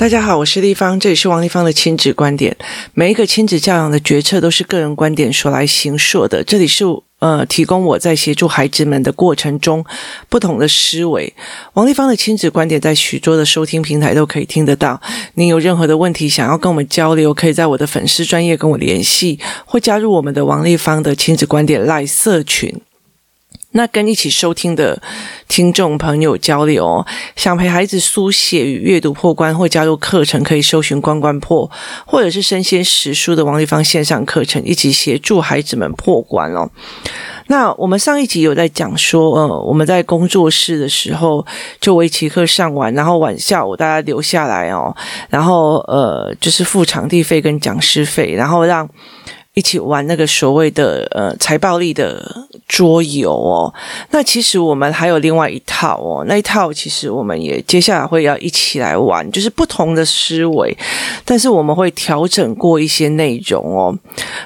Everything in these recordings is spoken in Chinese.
大家好，我是丽芳，这里是王立芳的亲子观点。每一个亲子教养的决策都是个人观点所来形塑的。这里是呃，提供我在协助孩子们的过程中不同的思维。王丽芳的亲子观点在许多的收听平台都可以听得到。您有任何的问题想要跟我们交流，可以在我的粉丝专业跟我联系，或加入我们的王丽芳的亲子观点赖社群。那跟一起收听的听众朋友交流，想陪孩子书写与阅读破关，或加入课程，可以搜寻“关关破”或者是“生鲜时书”的王立芳线上课程，一起协助孩子们破关哦。那我们上一集有在讲说，呃，我们在工作室的时候，就围棋课上完，然后晚下午大家留下来哦，然后呃，就是付场地费跟讲师费，然后让。一起玩那个所谓的呃财报力的桌游哦，那其实我们还有另外一套哦，那一套其实我们也接下来会要一起来玩，就是不同的思维，但是我们会调整过一些内容哦，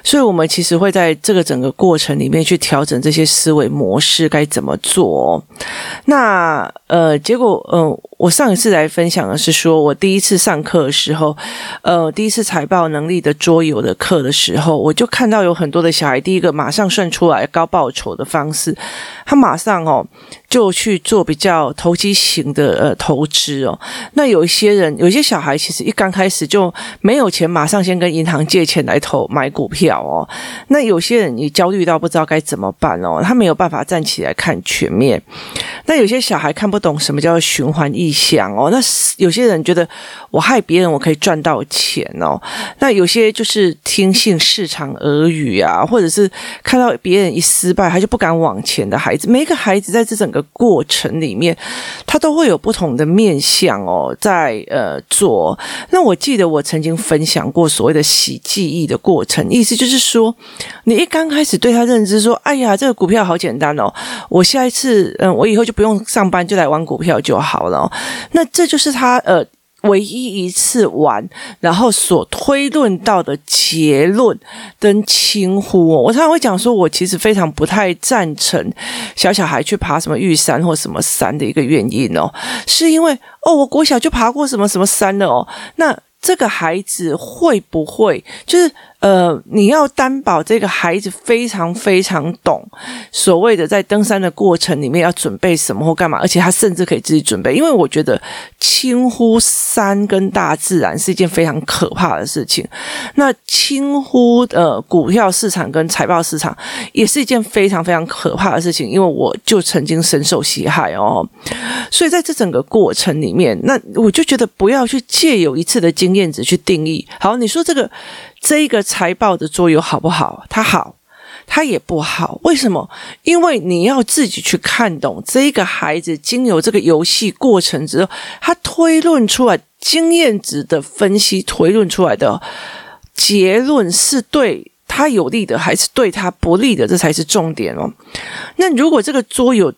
所以我们其实会在这个整个过程里面去调整这些思维模式该怎么做哦。那呃，结果呃。我上一次来分享的是说，我第一次上课的时候，呃，第一次财报能力的桌游的课的时候，我就看到有很多的小孩，第一个马上算出来高报酬的方式，他马上哦。就去做比较投机型的呃投资哦。那有一些人，有些小孩其实一刚开始就没有钱，马上先跟银行借钱来投买股票哦。那有些人你焦虑到不知道该怎么办哦，他没有办法站起来看全面。那有些小孩看不懂什么叫循环意象哦。那有些人觉得我害别人，我可以赚到钱哦。那有些就是听信市场耳语啊，或者是看到别人一失败，他就不敢往前的孩子。每一个孩子在这整个过程里面，他都会有不同的面向哦，在呃做。那我记得我曾经分享过所谓的洗记忆的过程，意思就是说，你一刚开始对他认知说，哎呀，这个股票好简单哦，我下一次嗯，我以后就不用上班，就来玩股票就好了。那这就是他呃。唯一一次玩，然后所推论到的结论跟轻忽哦，我常常会讲说，我其实非常不太赞成小小孩去爬什么玉山或什么山的一个原因哦，是因为哦，我国小就爬过什么什么山了哦，那。这个孩子会不会就是呃，你要担保这个孩子非常非常懂所谓的在登山的过程里面要准备什么或干嘛，而且他甚至可以自己准备。因为我觉得轻忽山跟大自然是一件非常可怕的事情。那轻忽呃股票市场跟财报市场也是一件非常非常可怕的事情，因为我就曾经深受其害哦。所以在这整个过程里面，那我就觉得不要去借有一次的经验值去定义。好，你说这个这一个财报的桌游好不好？它好，它也不好。为什么？因为你要自己去看懂这个孩子经由这个游戏过程之后，他推论出来经验值的分析，推论出来的结论是对他有利的，还是对他不利的？这才是重点哦。那如果这个桌游，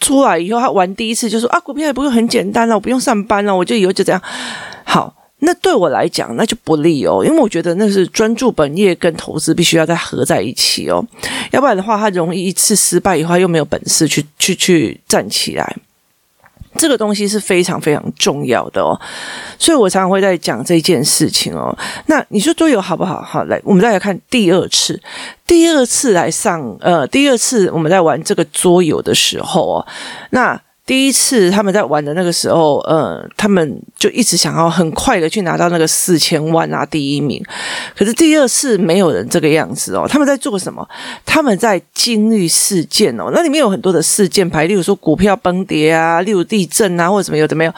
出来以后，他玩第一次就说啊，股票也不用很简单了，我不用上班了，我就以后就这样。好，那对我来讲那就不利哦，因为我觉得那是专注本业跟投资必须要再合在一起哦，要不然的话，他容易一次失败以后又没有本事去去去站起来。这个东西是非常非常重要的哦，所以我常常会在讲这件事情哦。那你说桌游好不好？好，来，我们再来看第二次，第二次来上，呃，第二次我们在玩这个桌游的时候哦，那。第一次他们在玩的那个时候，呃，他们就一直想要很快的去拿到那个四千万啊，第一名。可是第二次没有人这个样子哦，他们在做什么？他们在经历事件哦，那里面有很多的事件牌，例如说股票崩跌啊，例如地震啊，或者什么有的没有。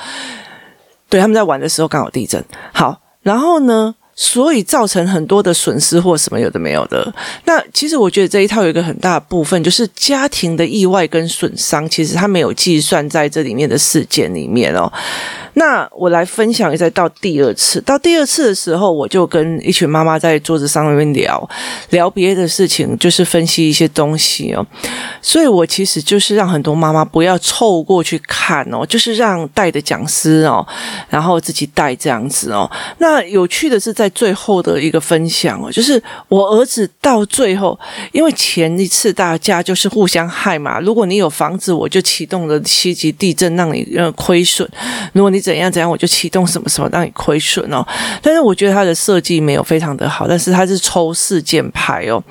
对，他们在玩的时候刚好地震。好，然后呢？所以造成很多的损失或什么有的没有的。那其实我觉得这一套有一个很大的部分，就是家庭的意外跟损伤，其实他没有计算在这里面的事件里面哦。那我来分享一下，到第二次，到第二次的时候，我就跟一群妈妈在桌子上面聊聊别的事情，就是分析一些东西哦。所以我其实就是让很多妈妈不要凑过去看哦，就是让带的讲师哦，然后自己带这样子哦。那有趣的是，在最后的一个分享哦，就是我儿子到最后，因为前一次大家就是互相害嘛。如果你有房子，我就启动了七级地震让你呃亏损；如果你怎样怎样，我就启动什么什么让你亏损哦。但是我觉得它的设计没有非常的好，但是它是抽事件牌哦。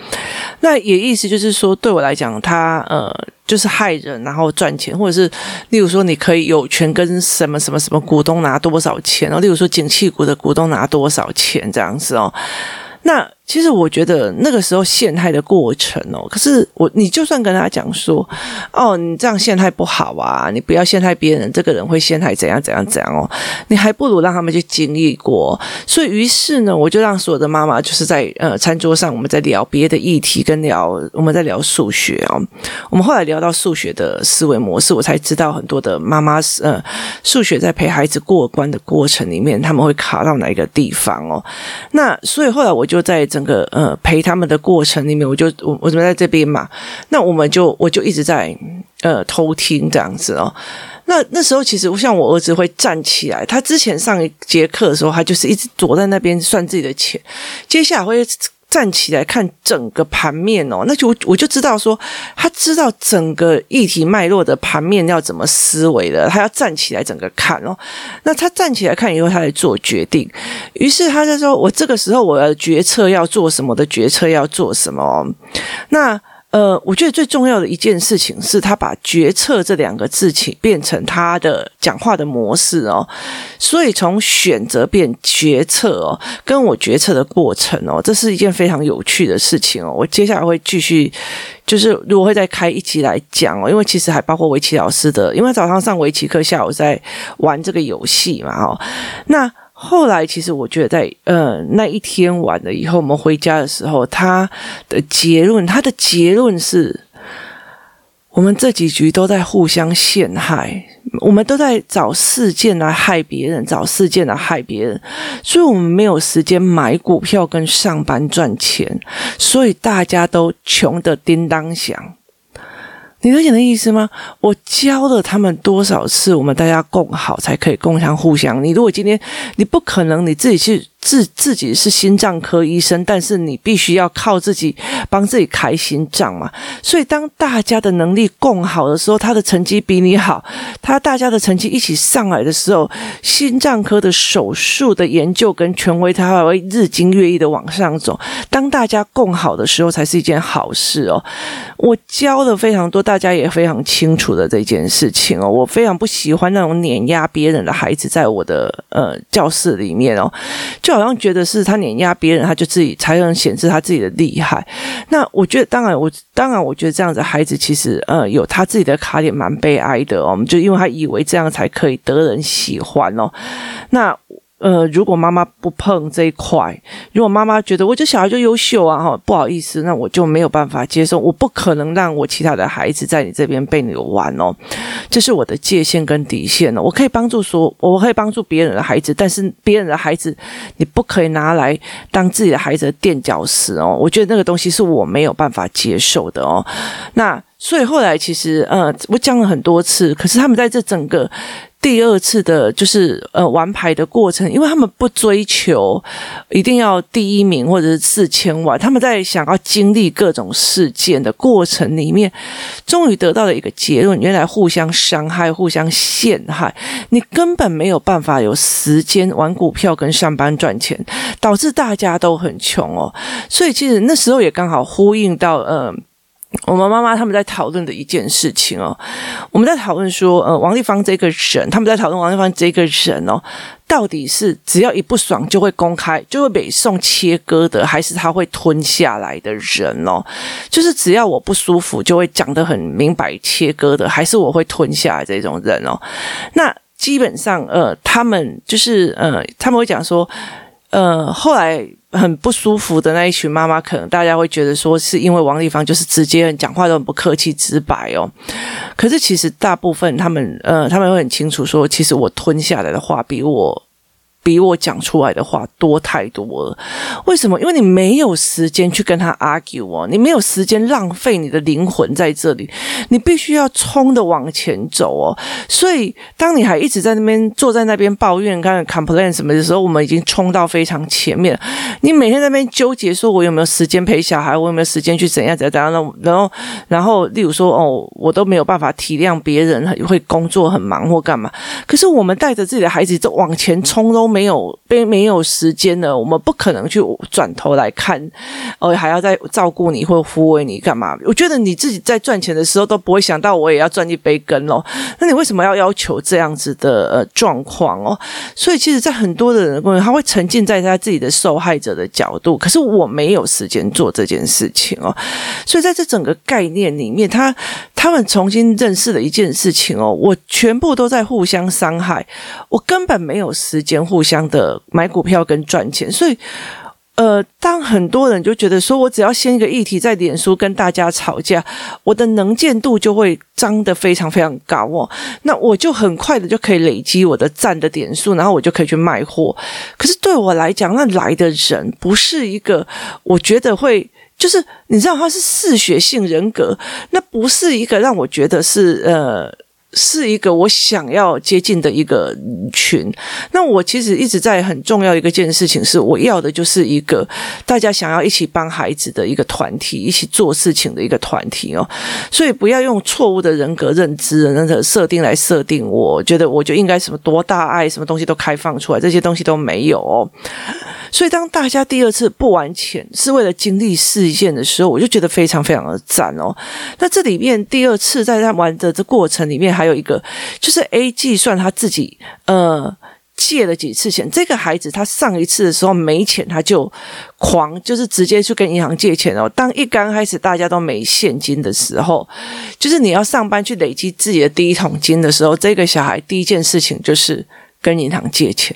那也意思就是说，对我来讲，它呃就是害人，然后赚钱，或者是例如说，你可以有权跟什么什么什么股东拿多少钱哦，例如说景气股的股东拿多少钱这样子哦。那其实我觉得那个时候陷害的过程哦，可是我你就算跟他讲说，哦，你这样陷害不好啊，你不要陷害别人，这个人会陷害怎样怎样怎样哦，你还不如让他们去经历过。所以于是呢，我就让所有的妈妈就是在呃餐桌上，我们在聊别的议题，跟聊我们在聊数学哦。我们后来聊到数学的思维模式，我才知道很多的妈妈是呃数学在陪孩子过关的过程里面，他们会卡到哪一个地方哦。那所以后来我就在这。整个呃陪他们的过程里面，我就我我怎么在这边嘛？那我们就我就一直在呃偷听这样子哦。那那时候其实像我儿子会站起来，他之前上一节课的时候，他就是一直躲在那边算自己的钱，接下来会。站起来看整个盘面哦，那就我就知道说，他知道整个议题脉络的盘面要怎么思维的，他要站起来整个看哦。那他站起来看以后，他来做决定。于是他就说：“我这个时候我要决策要做什么的决策要做什么哦。”那。呃，我觉得最重要的一件事情是他把“决策”这两个字起变成他的讲话的模式哦，所以从选择变决策哦，跟我决策的过程哦，这是一件非常有趣的事情哦。我接下来会继续，就是如果会再开一集来讲哦，因为其实还包括围棋老师的，因为早上上围棋课，下午在玩这个游戏嘛哦，那。后来，其实我觉得在，呃那一天完了以后，我们回家的时候，他的结论，他的结论是，我们这几局都在互相陷害，我们都在找事件来害别人，找事件来害别人，所以我们没有时间买股票跟上班赚钱，所以大家都穷得叮当响。你理解的意思吗？我教了他们多少次，我们大家共好才可以共享互相。你如果今天你不可能你自己去。自自己是心脏科医生，但是你必须要靠自己帮自己开心脏嘛。所以当大家的能力共好的时候，他的成绩比你好，他大家的成绩一起上来的时候，心脏科的手术的研究跟权威，他还会日积月异的往上走。当大家共好的时候，才是一件好事哦。我教了非常多，大家也非常清楚的这件事情哦。我非常不喜欢那种碾压别人的孩子在我的呃教室里面哦。就好像觉得是他碾压别人，他就自己才能显示他自己的厉害。那我觉得，当然我当然我觉得这样子孩子其实呃有他自己的卡点，蛮悲哀的哦。我们就因为他以为这样才可以得人喜欢哦。那。呃，如果妈妈不碰这一块，如果妈妈觉得我这小孩就优秀啊，哈，不好意思，那我就没有办法接受，我不可能让我其他的孩子在你这边被你玩哦，这是我的界限跟底线哦。我可以帮助说，我可以帮助别人的孩子，但是别人的孩子你不可以拿来当自己的孩子的垫脚石哦。我觉得那个东西是我没有办法接受的哦。那所以后来其实，呃，我讲了很多次，可是他们在这整个。第二次的，就是呃玩牌的过程，因为他们不追求一定要第一名或者是四千万，他们在想要经历各种事件的过程里面，终于得到了一个结论：原来互相伤害、互相陷害，你根本没有办法有时间玩股票跟上班赚钱，导致大家都很穷哦。所以其实那时候也刚好呼应到呃。我们妈妈他们在讨论的一件事情哦，我们在讨论说，呃，王立芳这个人，他们在讨论王立芳这个人哦，到底是只要一不爽就会公开，就会被送切割的，还是他会吞下来的人哦？就是只要我不舒服就会讲得很明白切割的，还是我会吞下来这种人哦？那基本上，呃，他们就是呃，他们会讲说，呃，后来。很不舒服的那一群妈妈，可能大家会觉得说，是因为王丽芳就是直接讲话都很不客气、直白哦。可是其实大部分他们，呃，他们会很清楚说，其实我吞下来的话比我比我讲出来的话多太多了。为什么？因为你没有时间去跟他 argue 哦，你没有时间浪费你的灵魂在这里，你必须要冲的往前走哦。所以，当你还一直在那边坐在那边抱怨、刚才 complain 什么的时候，我们已经冲到非常前面。你每天在那边纠结，说我有没有时间陪小孩，我有没有时间去怎样怎样怎样，然后，然后，例如说，哦，我都没有办法体谅别人会工作很忙或干嘛。可是我们带着自己的孩子就往前冲都。没有被没有时间了，我们不可能去转头来看，哦，还要再照顾你或抚慰你干嘛？我觉得你自己在赚钱的时候都不会想到我也要赚一杯羹哦。那你为什么要要求这样子的呃状况哦？所以其实，在很多的人他会沉浸在他自己的受害者的角度，可是我没有时间做这件事情哦。所以在这整个概念里面，他他们重新认识了一件事情哦，我全部都在互相伤害，我根本没有时间互。相的买股票跟赚钱，所以，呃，当很多人就觉得说，我只要先一个议题在脸书跟大家吵架，我的能见度就会涨得非常非常高哦，那我就很快的就可以累积我的赞的点数，然后我就可以去卖货。可是对我来讲，那来的人不是一个，我觉得会就是你知道他是嗜血性人格，那不是一个让我觉得是呃。是一个我想要接近的一个群。那我其实一直在很重要一个件事情，是我要的就是一个大家想要一起帮孩子的一个团体，一起做事情的一个团体哦。所以不要用错误的人格认知的那个设定来设定我，我觉得我就应该什么多大爱，什么东西都开放出来，这些东西都没有哦。所以，当大家第二次不玩钱是为了经历事件的时候，我就觉得非常非常的赞哦。那这里面第二次在他玩的这过程里面，还有一个就是 A 计算他自己呃借了几次钱。这个孩子他上一次的时候没钱，他就狂就是直接去跟银行借钱哦。当一刚开始大家都没现金的时候，就是你要上班去累积自己的第一桶金的时候，这个小孩第一件事情就是。跟银行借钱，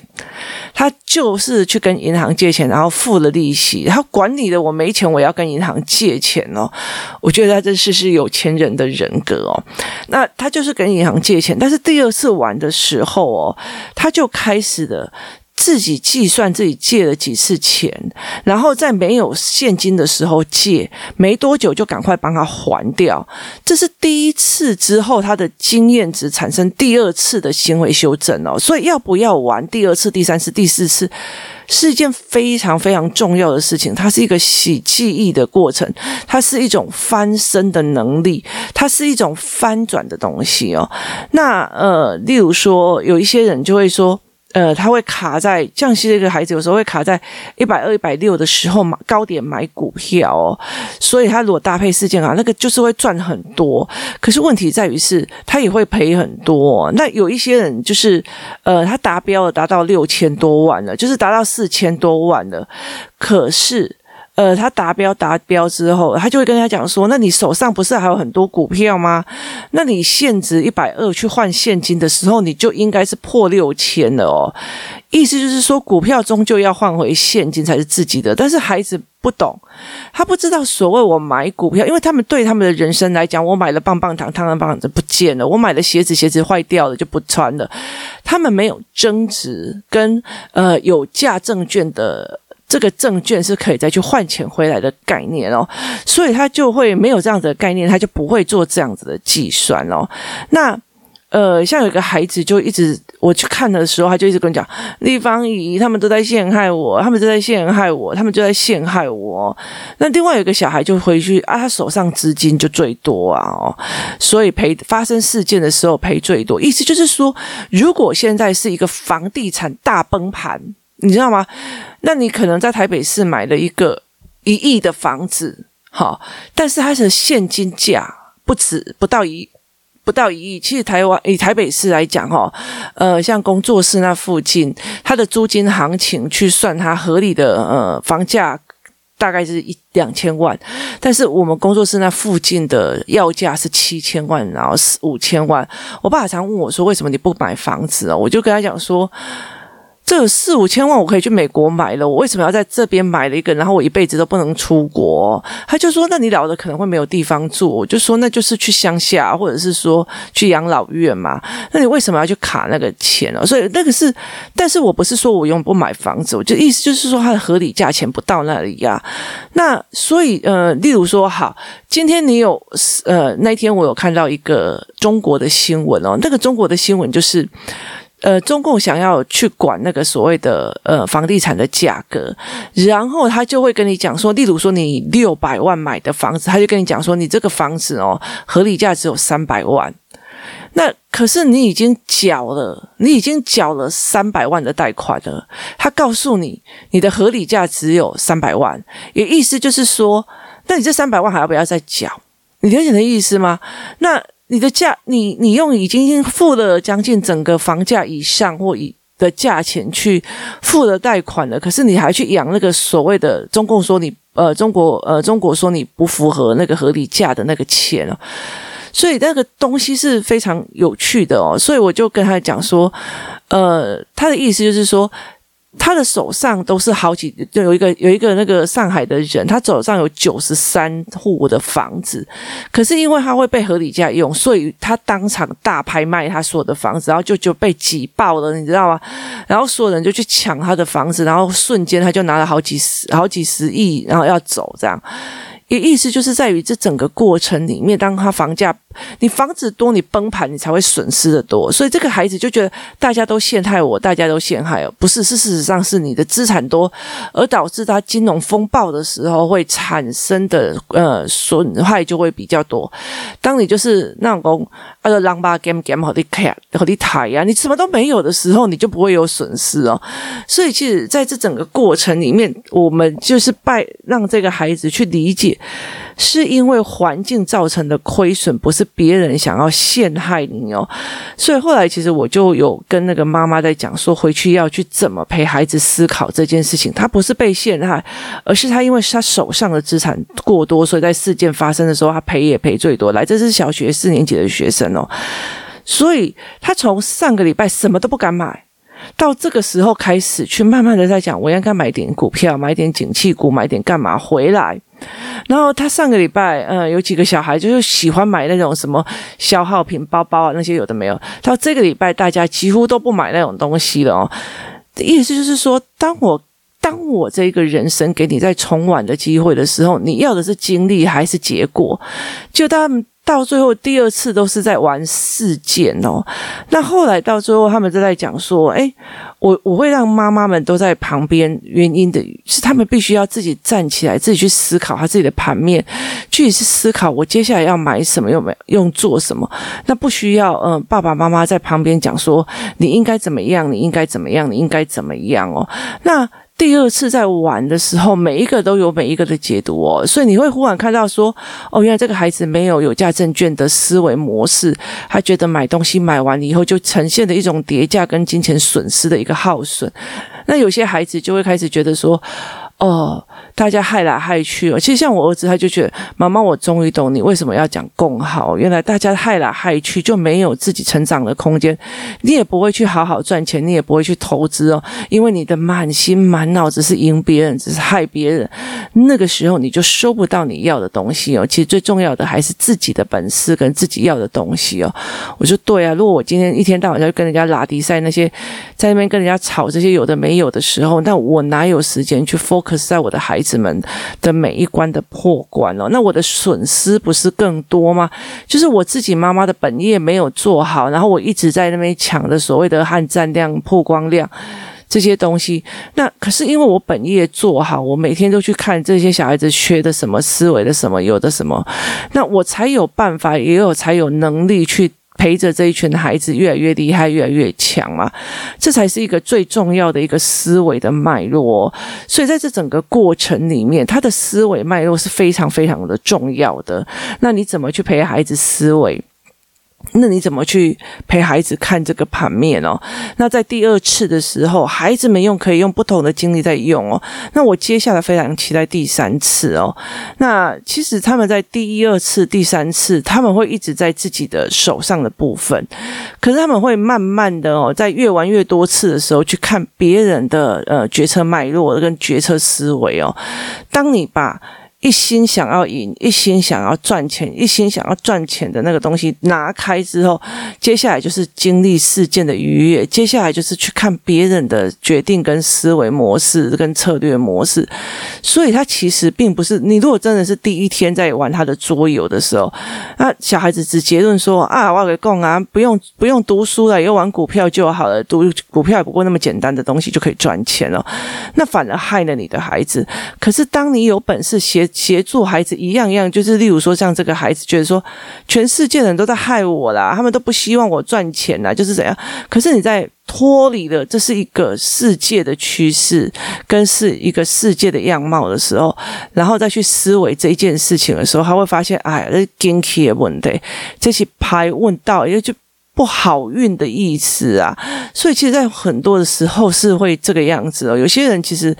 他就是去跟银行借钱，然后付了利息，他管理的，我没钱，我要跟银行借钱哦。我觉得他这是是有钱人的人格哦。那他就是跟银行借钱，但是第二次玩的时候哦，他就开始了。自己计算自己借了几次钱，然后在没有现金的时候借，没多久就赶快帮他还掉。这是第一次之后，他的经验值产生第二次的行为修正哦。所以要不要玩第二次、第三次、第四次，是一件非常非常重要的事情。它是一个洗记忆的过程，它是一种翻身的能力，它是一种翻转的东西哦。那呃，例如说，有一些人就会说。呃，他会卡在降息这个孩子，有时候会卡在一百二、一百六的时候买高点买股票哦，所以他如果搭配事件啊，那个就是会赚很多。可是问题在于是，他也会赔很多。那有一些人就是，呃，他达标了，达到六千多万了，就是达到四千多万了，可是。呃，他达标达标之后，他就会跟他讲说：“那你手上不是还有很多股票吗？那你现值一百二去换现金的时候，你就应该是破六千了哦。意思就是说，股票终究要换回现金才是自己的。但是孩子不懂，他不知道所谓我买股票，因为他们对他们的人生来讲，我买了棒棒糖，棒棒糖就不见了；我买了鞋子，鞋子坏掉了就不穿了。他们没有增值跟呃有价证券的。”这个证券是可以再去换钱回来的概念哦，所以他就会没有这样子的概念，他就不会做这样子的计算哦。那呃，像有一个孩子就一直我去看的时候，他就一直跟我讲，立方姨他们都在陷害我，他们都在陷害我，他们就在陷害我。那另外有一个小孩就回去啊，他手上资金就最多啊哦，所以赔发生事件的时候赔最多。意思就是说，如果现在是一个房地产大崩盘。你知道吗？那你可能在台北市买了一个一亿的房子，好，但是它的现金价不止不到一不到一亿。其实台湾以台北市来讲，哈，呃，像工作室那附近，它的租金行情去算它合理的呃房价，大概是一两千万。但是我们工作室那附近的要价是七千万，然后是五千万。我爸常问我说：“为什么你不买房子？”哦，我就跟他讲说。这四五千万我可以去美国买了，我为什么要在这边买了一个？然后我一辈子都不能出国？他就说：“那你老了可能会没有地方住。”我就说：“那就是去乡下，或者是说去养老院嘛。”那你为什么要去卡那个钱呢？所以那个是，但是我不是说我永不买房子，我就意思就是说它的合理价钱不到那里呀。那所以呃，例如说，好，今天你有呃，那天我有看到一个中国的新闻哦，那个中国的新闻就是。呃，中共想要去管那个所谓的呃房地产的价格，然后他就会跟你讲说，例如说你六百万买的房子，他就跟你讲说，你这个房子哦，合理价只有三百万，那可是你已经缴了，你已经缴了三百万的贷款了，他告诉你你的合理价只有三百万，也意思就是说，那你这三百万还要不要再缴？你了解的意思吗？那。你的价，你你用已经付了将近整个房价以上或以的价钱去付了贷款了，可是你还去养那个所谓的中共说你呃中国呃中国说你不符合那个合理价的那个钱哦，所以那个东西是非常有趣的哦，所以我就跟他讲说，呃，他的意思就是说。他的手上都是好几，就有一个有一个那个上海的人，他手上有九十三户的房子，可是因为他会被合理价用，所以他当场大拍卖他所有的房子，然后就就被挤爆了，你知道吗？然后所有人就去抢他的房子，然后瞬间他就拿了好几十好几十亿，然后要走这样。也意思就是在于这整个过程里面，当他房价，你房子多，你崩盘，你才会损失的多。所以这个孩子就觉得大家都陷害我，大家都陷害我，不是，是事实上是你的资产多，而导致他金融风暴的时候会产生的呃损害就会比较多。当你就是那种呃狼吧 game game 好的卡好的台呀，你什么都没有的时候，你就不会有损失哦。所以其实在这整个过程里面，我们就是拜让这个孩子去理解。是因为环境造成的亏损，不是别人想要陷害你哦。所以后来其实我就有跟那个妈妈在讲说，回去要去怎么陪孩子思考这件事情。他不是被陷害，而是他因为他手上的资产过多，所以在事件发生的时候，他赔也赔最多。来，这是小学四年级的学生哦，所以他从上个礼拜什么都不敢买。到这个时候开始去慢慢的在讲，我应该买点股票，买点景气股，买点干嘛回来。然后他上个礼拜，嗯，有几个小孩就是喜欢买那种什么消耗品包包啊，那些有的没有。到这个礼拜，大家几乎都不买那种东西了哦。意思就是说，当我当我这个人生给你再重玩的机会的时候，你要的是经历还是结果？就当。到最后第二次都是在玩事件哦，那后来到最后他们都在讲说，诶，我我会让妈妈们都在旁边，原因的是他们必须要自己站起来，自己去思考他自己的盘面，具体是思考我接下来要买什么，用没用做什么，那不需要嗯爸爸妈妈在旁边讲说你应该怎么样，你应该怎么样，你应该怎么样哦，那。第二次在玩的时候，每一个都有每一个的解读哦，所以你会忽然看到说，哦，原来这个孩子没有有价证券的思维模式，他觉得买东西买完以后就呈现的一种叠价跟金钱损失的一个耗损，那有些孩子就会开始觉得说，哦。大家害来害去哦，其实像我儿子，他就觉得妈妈，我终于懂你为什么要讲共好。原来大家害来害去就没有自己成长的空间，你也不会去好好赚钱，你也不会去投资哦，因为你的满心满脑子是赢别人，只是害别人。那个时候你就收不到你要的东西哦。其实最重要的还是自己的本事跟自己要的东西哦。我说对啊，如果我今天一天到晚就跟人家拉迪赛那些，在那边跟人家吵这些有的没有的时候，那我哪有时间去 focus 在我的孩子？子们的每一关的破关哦，那我的损失不是更多吗？就是我自己妈妈的本业没有做好，然后我一直在那边抢的所谓的撼战量、曝光量这些东西。那可是因为我本业做好，我每天都去看这些小孩子学的什么思维的什么，有的什么，那我才有办法，也有才有能力去。陪着这一群孩子越来越厉害，越来越强嘛，这才是一个最重要的一个思维的脉络。所以在这整个过程里面，他的思维脉络是非常非常的重要的。那你怎么去陪孩子思维？那你怎么去陪孩子看这个盘面哦？那在第二次的时候，孩子们用可以用不同的经历在用哦。那我接下来非常期待第三次哦。那其实他们在第一二次、第三次，他们会一直在自己的手上的部分，可是他们会慢慢的哦，在越玩越多次的时候，去看别人的呃决策脉络跟决策思维哦。当你把一心想要赢，一心想要赚钱，一心想要赚钱的那个东西拿开之后，接下来就是经历事件的愉悦，接下来就是去看别人的决定跟思维模式跟策略模式。所以，他其实并不是你。如果真的是第一天在玩他的桌游的时候，那小孩子只结论说啊，我给供啊，不用不用读书了，以后玩股票就好了，读股票也不过那么简单的东西就可以赚钱了，那反而害了你的孩子。可是，当你有本事学。协助孩子一样一样，就是例如说，像这个孩子觉得说，全世界的人都在害我啦，他们都不希望我赚钱啦，就是怎样？可是你在脱离了这是一个世界的趋势，跟是一个世界的样貌的时候，然后再去思维这一件事情的时候，他会发现，哎呀，这是运气的问题，这些牌问到，也就。不好运的意思啊，所以其实，在很多的时候是会这个样子哦。有些人其实，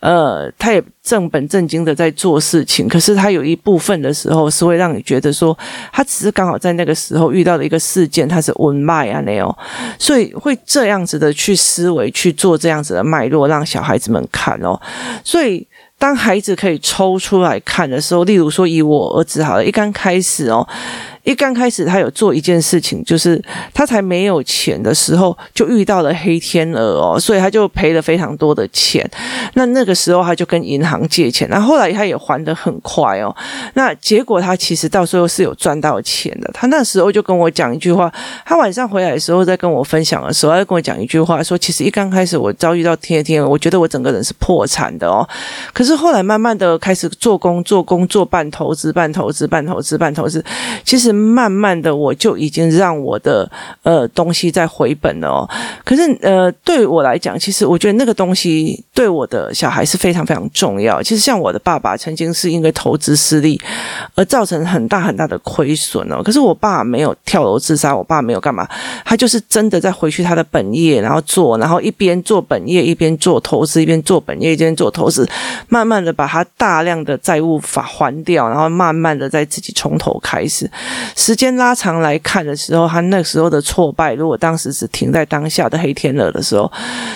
呃，他也正本正经的在做事情，可是他有一部分的时候是会让你觉得说，他只是刚好在那个时候遇到的一个事件，他是温脉啊那样，所以会这样子的去思维去做这样子的脉络，让小孩子们看哦。所以，当孩子可以抽出来看的时候，例如说以我儿子好了，一刚开始哦。一刚开始，他有做一件事情，就是他才没有钱的时候，就遇到了黑天鹅哦，所以他就赔了非常多的钱。那那个时候，他就跟银行借钱，那后来他也还得很快哦。那结果他其实到时候是有赚到钱的。他那时候就跟我讲一句话，他晚上回来的时候在跟我分享的时候，他就跟我讲一句话，说其实一刚开始我遭遇到黑天鹅，我觉得我整个人是破产的哦。可是后来慢慢的开始做工，做工做半投资，半投资，半投资，半投资，其实。慢慢的，我就已经让我的呃东西在回本了。可是呃，对我来讲，其实我觉得那个东西对我的小孩是非常非常重要。其实像我的爸爸曾经是因为投资失利而造成很大很大的亏损哦。可是我爸没有跳楼自杀，我爸没有干嘛，他就是真的在回去他的本业，然后做，然后一边做本业一边做投资，一边做本业一边做投资，慢慢的把他大量的债务法还掉，然后慢慢的再自己从头开始。时间拉长来看的时候，他那时候的挫败，如果当时只停在当下的黑天鹅的时候，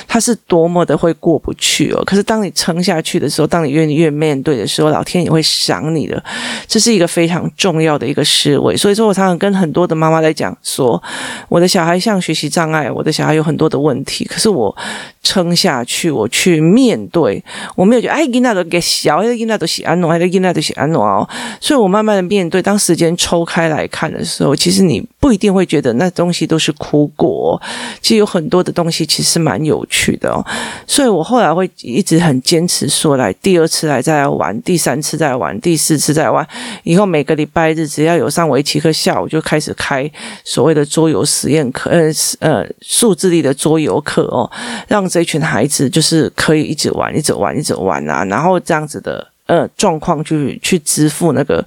他是多么的会过不去哦。可是当你撑下去的时候，当你愿意越面对的时候，老天也会赏你的。这是一个非常重要的一个思维。所以说我常常跟很多的妈妈在讲说，我的小孩像学习障碍，我的小孩有很多的问题，可是我撑下去，我去面对，我没有觉得哎，囡仔都给小，哎，囡仔都是安诺，哎，囡仔都是安诺哦。所以我慢慢的面对，当时间抽开来。来看的时候，其实你不一定会觉得那东西都是苦果，其实有很多的东西其实蛮有趣的哦。所以我后来会一直很坚持说，来第二次来再来玩，第三次再玩，第四次再玩。以后每个礼拜日只要有上围棋课，下午就开始开所谓的桌游实验课，呃呃，数字力的桌游课哦，让这群孩子就是可以一直玩，一直玩，一直玩啊，然后这样子的。呃，状况去去支付那个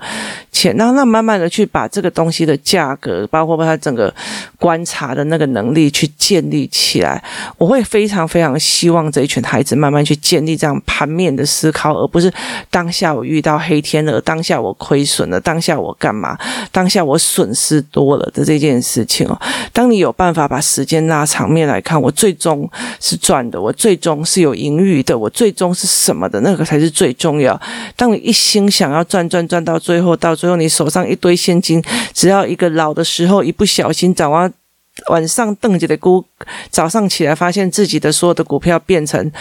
钱，然后那慢慢的去把这个东西的价格，包括把它整个观察的那个能力去建立起来。我会非常非常希望这一群孩子慢慢去建立这样盘面的思考，而不是当下我遇到黑天鹅，当下我亏损了，当下我干嘛，当下我损失多了的这件事情哦。当你有办法把时间拉长面来看，我最终是赚的，我最终是有盈余的，我最终是什么的，那个才是最重要。当你一心想要赚赚赚到最后，到最后你手上一堆现金，只要一个老的时候，一不小心早上晚上瞪着的孤，早上起来发现自己的所有的股票变成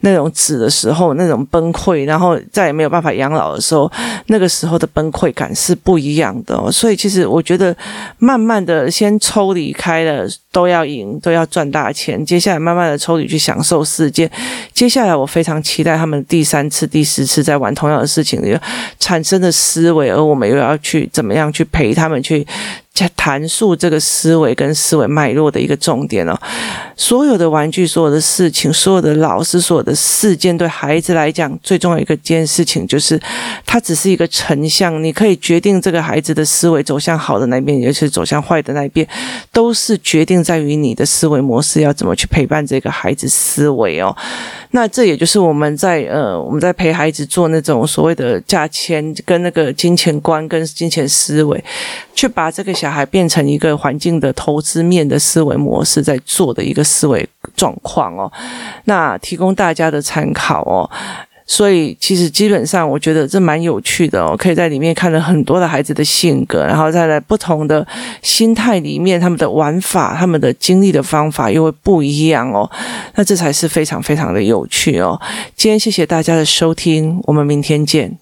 那种纸的时候，那种崩溃，然后再也没有办法养老的时候，那个时候的崩溃感是不一样的。所以其实我觉得，慢慢的先抽离开了。都要赢，都要赚大钱。接下来慢慢的抽离去享受世界。接下来我非常期待他们第三次、第四次在玩同样的事情，产生的思维，而我们又要去怎么样去陪他们去谈述这个思维跟思维脉络的一个重点哦。所有的玩具、所有的事情、所有的老师、所有的事件，对孩子来讲，最重要一个件事情就是，它只是一个成像。你可以决定这个孩子的思维走向好的那一边，也就是走向坏的那一边，都是决定在于你的思维模式要怎么去陪伴这个孩子思维哦。那这也就是我们在呃，我们在陪孩子做那种所谓的价钱跟那个金钱观跟金钱思维，去把这个小孩变成一个环境的投资面的思维模式在做的一个思维状况哦。那提供大家的参考哦。所以其实基本上我觉得这蛮有趣的哦，可以在里面看到很多的孩子的性格，然后再来不同的心态里面，他们的玩法、他们的经历的方法又会不一样哦。那这才是非常非常的有趣哦。今天谢谢大家的收听，我们明天见。